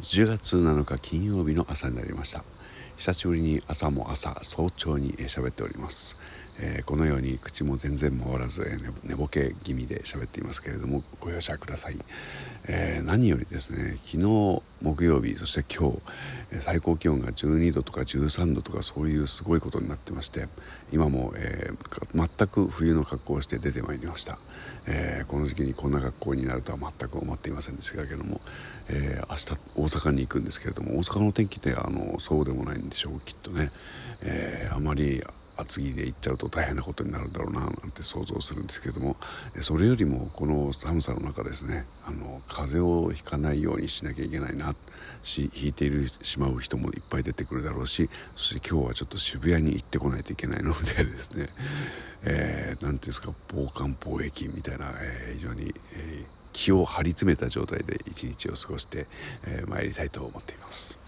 10月7日金曜日の朝になりました。久しぶりに朝も朝早朝に喋っております、えー、このように口も全然回らず、えー、寝ぼけ気味で喋っていますけれどもご容赦ください、えー、何よりですね昨日木曜日そして今日最高気温が12度とか13度とかそういうすごいことになってまして今も、えー、全く冬の格好をして出てまいりました、えー、この時期にこんな格好になるとは全く思っていませんでしたけれども、えー、明日大阪に行くんですけれども大阪の天気ってあのそうでもないんでしょうきっとね、えあまり厚着で行っちゃうと大変なことになるんだろうななんて想像するんですけどもそれよりもこの寒さの中ですねあの風邪をひかないようにしなきゃいけないなし引いているしまう人もいっぱい出てくるだろうしそして今日はちょっと渋谷に行ってこないといけないのでですね何、えー、ていうんですか防寒防疫みたいな、えー、非常に、えー、気を張り詰めた状態で一日を過ごしてまい、えー、りたいと思っています。